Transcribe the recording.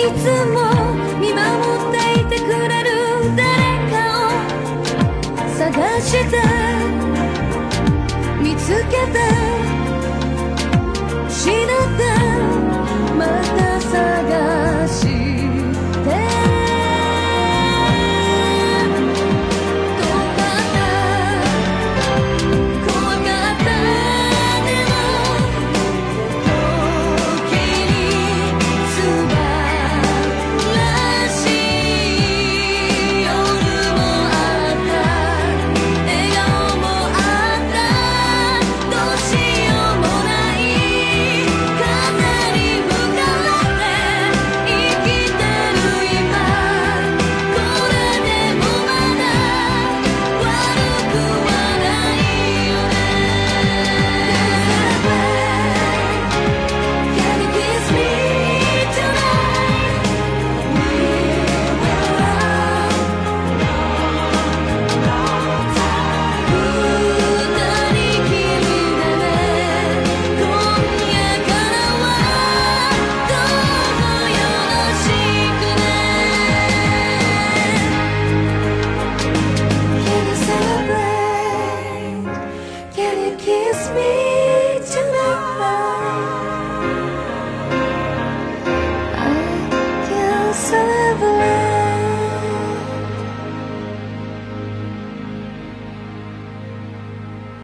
見つけた kiss me.